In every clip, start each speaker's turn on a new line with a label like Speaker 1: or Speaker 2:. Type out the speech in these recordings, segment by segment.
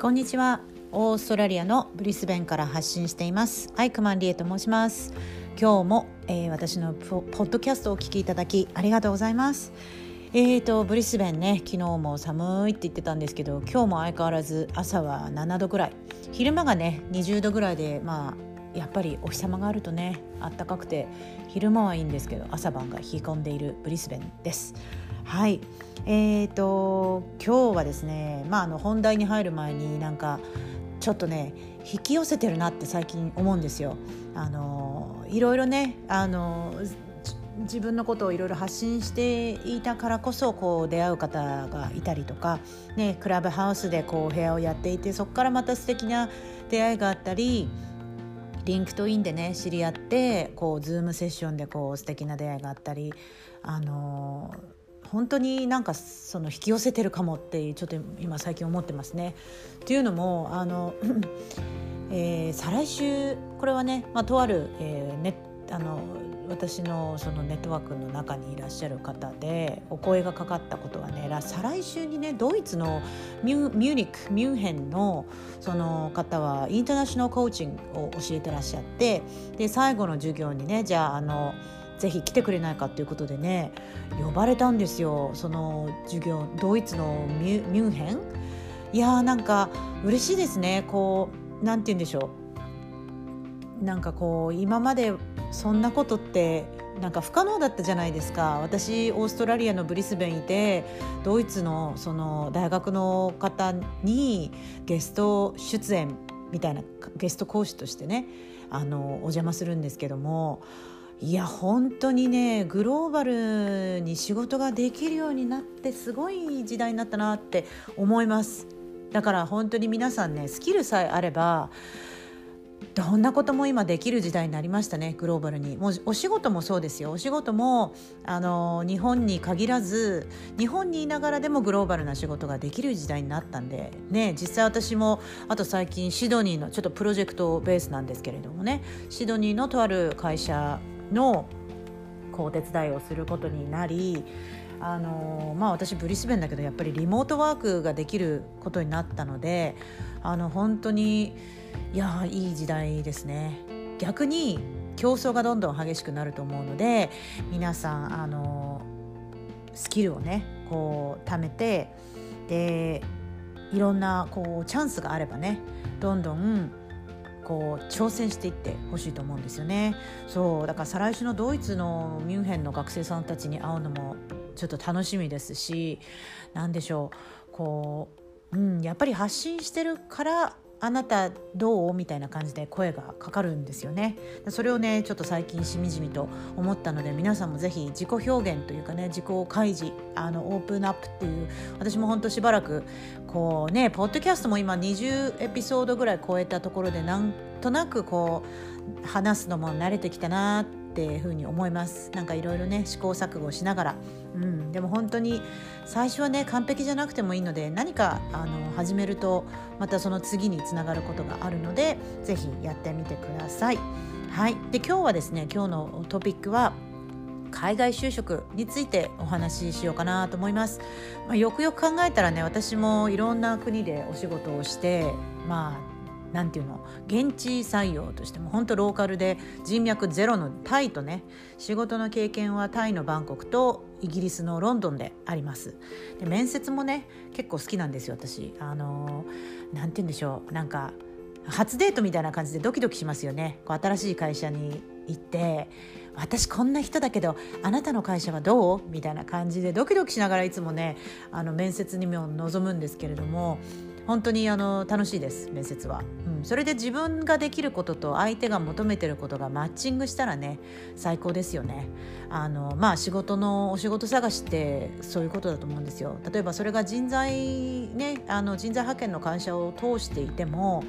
Speaker 1: こんにちは。オーストラリアのブリスベンから発信しています。アイクマンリエと申します。今日も、えー、私のポッドキャストをお聞きいただきありがとうございます。えーとブリスベンね昨日も寒いって言ってたんですけど今日も相変わらず朝は7度ぐらい。昼間がね20度ぐらいでまあやっぱりお日様があるとねあったかくて昼間はいいんですけど朝晩が冷え込んでいるブリスベンです。はいえーと今日はですね、まあ、あの本題に入る前になんかちょっとね引き寄せてるなって最近思うんですよ。あのいろいろねあの自分のことをいろいろ発信していたからこそこう出会う方がいたりとか、ね、クラブハウスでこう部屋をやっていてそこからまた素敵な出会いがあったりリンクトインでね知り合ってこうズームセッションでこう素敵な出会いがあったりあの本当になんかその引き寄せてるかもってちょっと今最近思ってますね。っていうのもあの、えー、再来週これはね、まあ、とある、えー、ね、あの私のそのネットワークの中にいらっしゃる方でお声がかかったことはね再来週にねドイツのミューニックミュンヘンのその方はインターナショナルコーチングを教えてらっしゃってで最後の授業にねじゃああのぜひ来てくれないかということでね呼ばれたんですよ。その授業ドイツのミュミュンヘン？いやーなんか嬉しいですね。こうなんて言うんでしょう。なんかこう今までそんなことってなんか不可能だったじゃないですか。私オーストラリアのブリスベンいてドイツのその大学の方にゲスト出演みたいなゲスト講師としてねあのお邪魔するんですけどもいや本当にねグローバルに仕事ができるようになってすごい時代になったなって思います。だから本当に皆さんねスキルさえあればどんなことも今できる時代になりましたねグローバルに。もうお仕事もそうですよ。お仕事もあの日本に限らず日本にいながらでもグローバルな仕事ができる時代になったんでね実際私もあと最近シドニーのちょっとプロジェクトベースなんですけれどもねシドニーのとある会社のこう手伝いをすることになりあのまあ、私ブリスベンだけどやっぱりリモートワークができることになったのであの本当にいやいい時代ですね。逆に競争がどんどん激しくなると思うので皆さんあのスキルをねこう貯めてでいろんなこうチャンスがあればねどんどんこう挑戦していってほしいと思うんですよね。そうだから再来週のドイツのミュンヘンの学生さんたちに会うのもちょっと楽しみですし何でしょう。こう、うん、やっぱり発信してるからあなたどう？みたいな感じで声がかかるんですよね。それをねちょっと最近しみじみと思ったので皆さんもぜひ自己表現というかね自己開示あのオープンアップっていう私もほんとしばらくこうねポッドキャストも今20エピソードぐらい超えたところでなんとなくこう話すのも慣れてきたなってっていうふうに思います。なんかいろいろね試行錯誤しながら、うん、でも本当に最初はね完璧じゃなくてもいいので何かあの始めるとまたその次につながることがあるので是非やってみてください。はい、で今日はですね今日のトピックは海外就職についてお話ししようかなと思います、まあ、よくよく考えたらね私もいろんな国でお仕事をしてまあなんていうの現地採用としても本当ローカルで人脈ゼロのタイとね仕事の経験はタイのバンコクとイギリスのロンドンであります。で面接もね結構好きなんですよ私。あのなんて言うんでしょう。なんか初デートみたいな感じでドキドキしますよね。こう新しい会社に行って私こんな人だけどあなたの会社はどう？みたいな感じでドキドキしながらいつもねあの面接にも臨むんですけれども本当にあの楽しいです。面接は、うん、それで自分ができることと相手が求めてることがマッチングしたらね最高ですよね。あのまあ仕事のお仕事探しってそういうことだと思うんですよ。例えばそれが人材ねあの人材派遣の会社を通していても、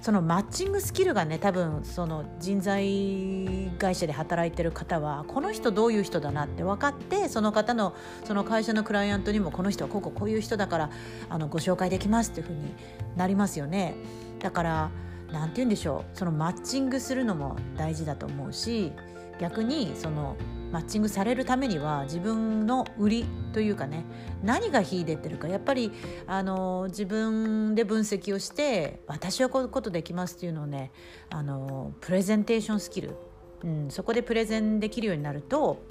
Speaker 1: そのマッチングスキルがね多分その人材会社で働いてる方はこの人どういう人だなって分かってその方のその会社のクライアントにもこの人はこうこうこういう人だからあのご紹介できますっていうふうになりますよね。だから何て言うんでしょうそのマッチングするのも大事だと思うし逆にそのマッチングされるためには自分の売りというかね何が秀でてるか。やっぱりあの自分で分析をして私はこういうことできますっていうのをねあのプレゼンテーションスキル、うん、そこでプレゼンできるようになると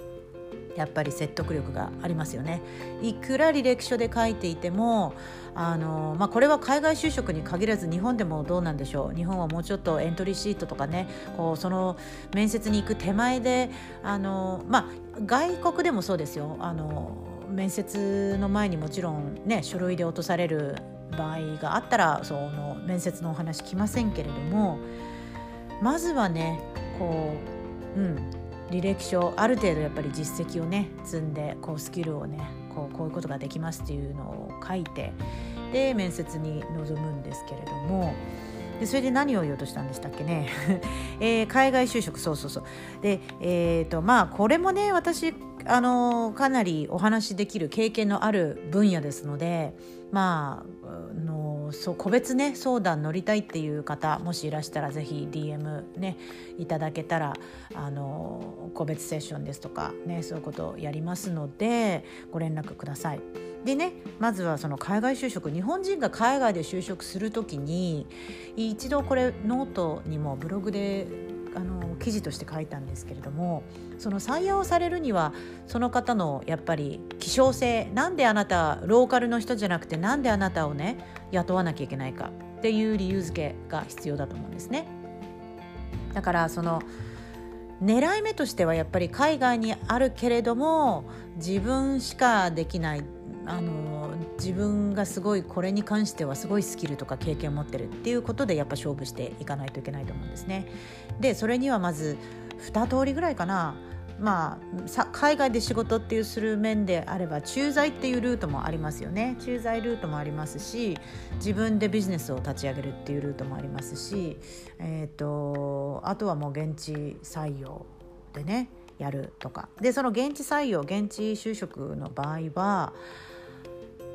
Speaker 1: やっぱり説得力がありますよね。いくら履歴書で書いていてもあの、まあ、これは海外就職に限らず日本でもどうなんでしょう。日本はもうちょっとエントリーシートとかねこうその面接に行く手前であの、まあ、外国でもそうですよ。あの面接の前にもちろん、ね、書類で落とされる場合があったらその面接のお話来ませんけれどもまずはねこう、うん、履歴書ある程度やっぱり実績をね積んでこうスキルをねこうこういうことができますっていうのを書いてで面接に臨むんですけれどもでそれで何を言おうとしたんでしたっけね、えー、海外就職そうそうそう。でえっ、ー、とまあこれもね私あのかなりお話しできる経験のある分野ですのでまあのそう個別ね相談乗りたいっていう方もしいらしたらぜひ DM ねいただけたらあの個別セッションですとかねそういうことをやりますのでご連絡ください。でねまずはその海外就職日本人が海外で就職する時に一度これノートにもブログであの記事として書いたんですけれどもその採用されるにはその方のやっぱり希少性なんであなたローカルの人じゃなくてなんであなたをね雇わなきゃいけないかっていう理由付けが必要だと思うんですね。だからその狙い目としてはやっぱり海外にあるけれども自分しかできないあの自分がすごいこれに関してはすごいスキルとか経験を持ってるっていうことでやっぱ勝負していかないといけないと思うんですね。でそれにはまず2通りぐらいかな。まあ、海外で仕事っていうする面であれば駐在っていうルートもありますよね。駐在ルートもありますし自分でビジネスを立ち上げるっていうルートもありますし、えー、とあとはもう現地採用でねやるとか。でその現地採用現地就職の場合は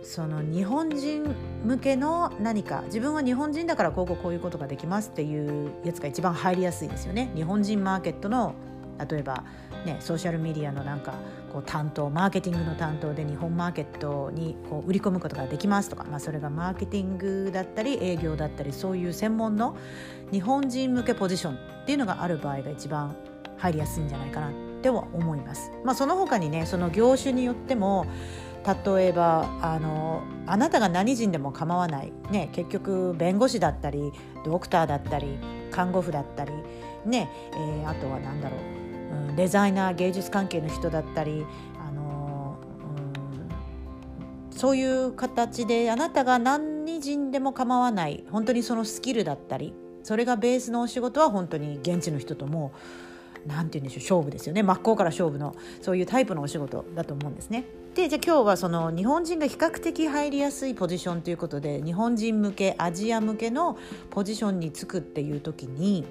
Speaker 1: その日本人向けの何か自分は日本人だからこうこういうことができますっていうやつが一番入りやすいですよね。日本人マーケットの例えば、ね、ソーシャルメディアのなんかこう担当マーケティングの担当で日本マーケットにこう売り込むことができますとか、まあ、それがマーケティングだったり営業だったりそういう専門の日本人向けポジションっていうのがある場合が一番入りやすいんじゃないかなっては思います。まあ、その他にねその業種によっても例えばあのあなたが何人でも構わない、ね、結局弁護士だったりドクターだったり看護婦だったり、ねえー、あとは何だろう、うん、デザイナー芸術関係の人だったりあの、うん、そういう形であなたが何人でも構わない。本当にそのスキルだったりそれがベースのお仕事は本当に現地の人とも何て言うんでしょう勝負ですよね真っ向から勝負のそういうタイプのお仕事だと思うんですね。でじゃあ今日はその日本人が比較的入りやすいポジションということで日本人向けアジア向けのポジションにつくっていう時に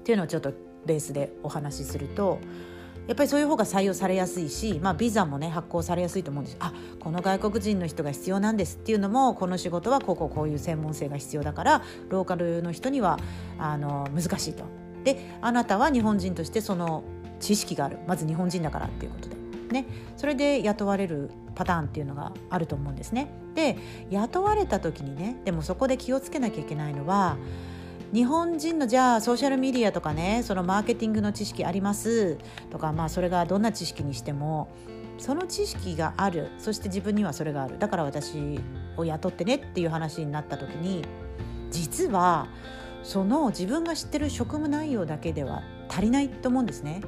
Speaker 1: っていうのをちょっとベースでお話しするとやっぱりそういう方が採用されやすいし、まあ、ビザもね発行されやすいと思うんですあこの外国人の人が必要なんですっていうのもこの仕事はこうこうこういう専門性が必要だからローカルの人にはあの難しいと。であなたは日本人としてその知識がある。まず日本人だからっていうことで。ね、それで雇われるパターンっていうのがあると思うんですね。で雇われた時にねでもそこで気をつけなきゃいけないのは日本人のじゃあソーシャルメディアとかねそのマーケティングの知識あります。とかまあそれがどんな知識にしてもその知識がある。そして自分にはそれがある。だから私を雇ってねっていう話になった時に実はその自分が知ってる職務内容だけでは足りないと思うんですね。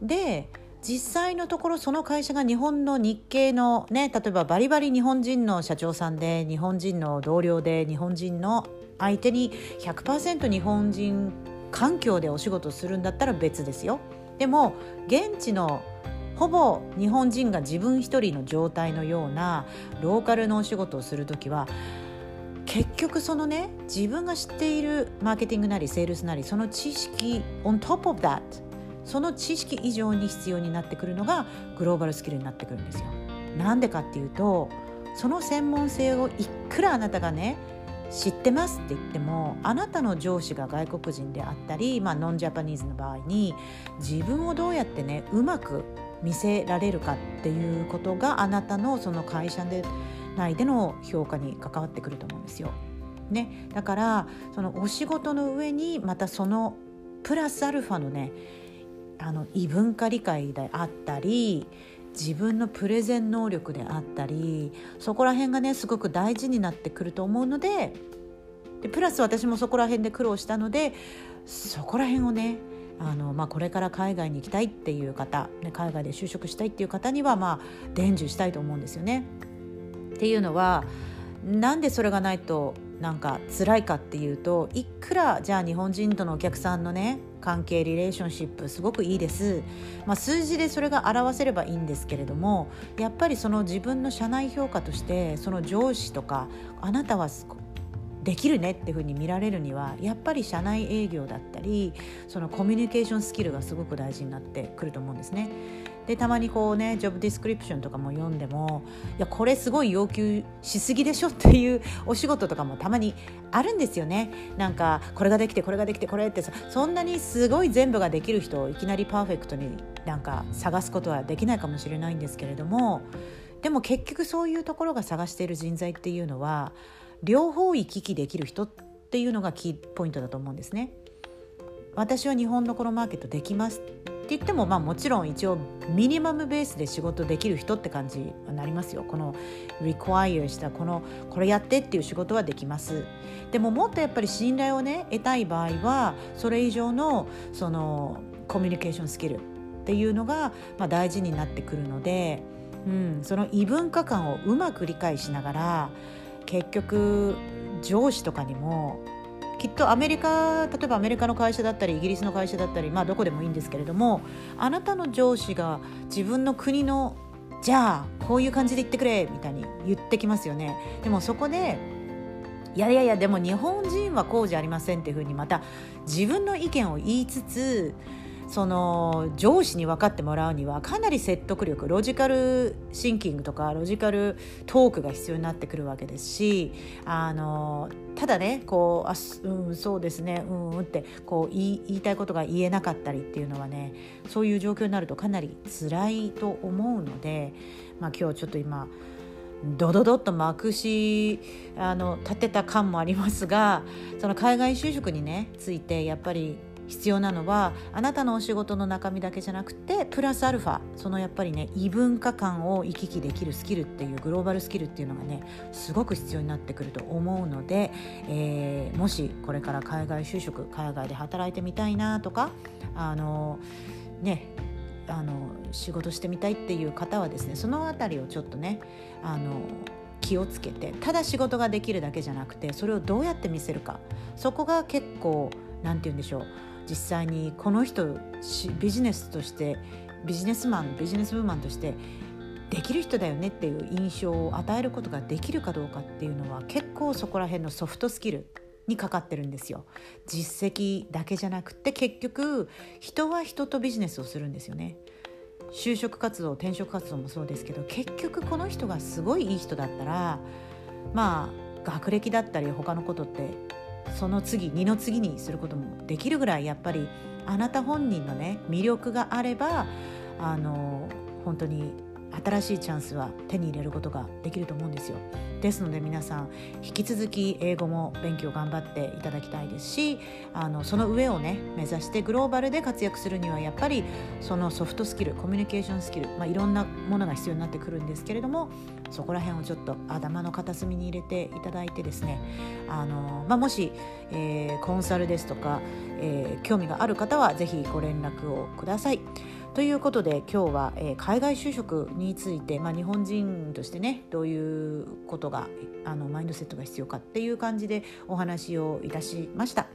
Speaker 1: で実際のところその会社が日本の日系のね例えばバリバリ日本人の社長さんで日本人の同僚で日本人の相手に100%日本人環境でお仕事するんだったら別ですよ。でも現地のほぼ日本人が自分一人の状態のようなローカルのお仕事をする時は結局そのね自分が知っているマーケティングなりセールスなりその知識 on top of that その知識以上に必要になってくるのがグローバルスキルになってくるんですよ。なんでかっていうとその専門性をいくらあなたがね知ってますって言ってもあなたの上司が外国人であったり、まあ、ノンジャパニーズの場合に自分をどうやってねうまく見せられるかっていうことがあなたのその会社で内での評価に関わってくると思うんですよ。ね、だからそのお仕事の上にまたそのプラスアルファのねあの異文化理解であったり自分のプレゼン能力であったりそこら辺がねすごく大事になってくると思うのででプラス私もそこら辺で苦労したのでそこら辺をねあの、まあ、これから海外に行きたいっていう方、ね、海外で就職したいっていう方にはまあ伝授したいと思うんですよね。っていうのはなんでそれがないとなんか辛いかっていうといくらじゃあ日本人とのお客さんのね関係リレーションシップすごくいいです、まあ、数字でそれが表せればいいんですけれどもやっぱりその自分の社内評価としてその上司とかあなたはできるねっていうふうに見られるにはやっぱり社内営業だったりそのコミュニケーションスキルがすごく大事になってくると思うんですね。でたまにこうねジョブディスクリプションとかも読んでもいやこれすごい要求しすぎでしょっていうお仕事とかもたまにあるんですよねなんかこれができてこれができてこれってそんなにすごい全部ができる人をいきなりパーフェクトになんか探すことはできないかもしれないんですけれどもでも結局そういうところが探している人材っていうのは両方行き来できる人っていうのがキーポイントだと思うんですね。私は日本のこのマーケットできますって言っても、まあ、もちろん一応ミニマムベースで仕事できる人って感じになりますよ。この require したこのこれやってっていう仕事はできます。でももっとやっぱり信頼をね得たい場合はそれ以上のそのコミュニケーションスキルっていうのが、まあ、大事になってくるので、うん、その異文化観をうまく理解しながら結局上司とかにもきっとアメリカ例えばアメリカの会社だったりイギリスの会社だったりまあどこでもいいんですけれどもあなたの上司が自分の国のじゃあこういう感じで言ってくれみたいに言ってきますよね。でもそこでいやいやいやでも日本人はこうじゃありませんっていうふうにまた自分の意見を言いつつその上司に分かってもらうにはかなり説得力ロジカルシンキングとかロジカルトークが必要になってくるわけですしあのただねこうあ、うん、そうですねうんうんってこう言い言いたいことが言えなかったりっていうのはねそういう状況になるとかなり辛いと思うので、まあ、今日ちょっと今ドドドッとまくしあの立てた感もありますがその海外就職にねついてやっぱり必要なのはあなたのお仕事の中身だけじゃなくてプラスアルファそのやっぱりね異文化間を行き来できるスキルっていうグローバルスキルっていうのがねすごく必要になってくると思うので、えー、もしこれから海外就職海外で働いてみたいなとかあのねあの仕事してみたいっていう方はですねその辺りをちょっとねあの気をつけてただ仕事ができるだけじゃなくてそれをどうやって見せるかそこが結構何て言うんでしょう実際にこの人ビジネスとしてビジネスマンビジネスウーマンとしてできる人だよねっていう印象を与えることができるかどうかっていうのは結構そこら辺のソフトスキルにかかってるんですよ。実績だけじゃなくて結局人は人とビジネスをするんですよね。就職活動転職活動もそうですけど結局この人がすごいいい人だったらまあ学歴だったり他のことってその次二の次にすることもできるぐらいやっぱりあなた本人のね魅力があればあの本当に新しいチャンスは手に入れることができると思うんですよですので皆さん引き続き英語も勉強頑張っていただきたいですしあのその上をね目指してグローバルで活躍するにはやっぱりそのソフトスキルコミュニケーションスキル、まあ、いろんなものが必要になってくるんですけれどもそこら辺をちょっと頭の片隅に入れていただいてですねあの、まあ、もし、えー、コンサルですとか、えー、興味がある方は是非ご連絡をください。ということで今日は、えー、海外就職について、まあ、日本人としてねどういうことがあのマインドセットが必要かっていう感じでお話をいたしました。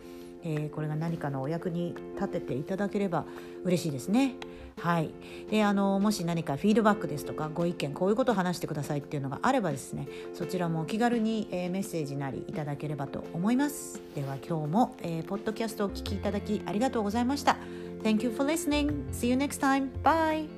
Speaker 1: えー、これが何かのお役に立てていただければ嬉しいですね。はい、であのもし何かフィードバックですとかご意見こういうことを話してくださいっていうのがあればですねそちらもお気軽に、えー、メッセージなりいただければと思いますでは今日も、えー、ポッドキャストをお聞きいただきありがとうございました Thank you for listening. See you next time. Bye.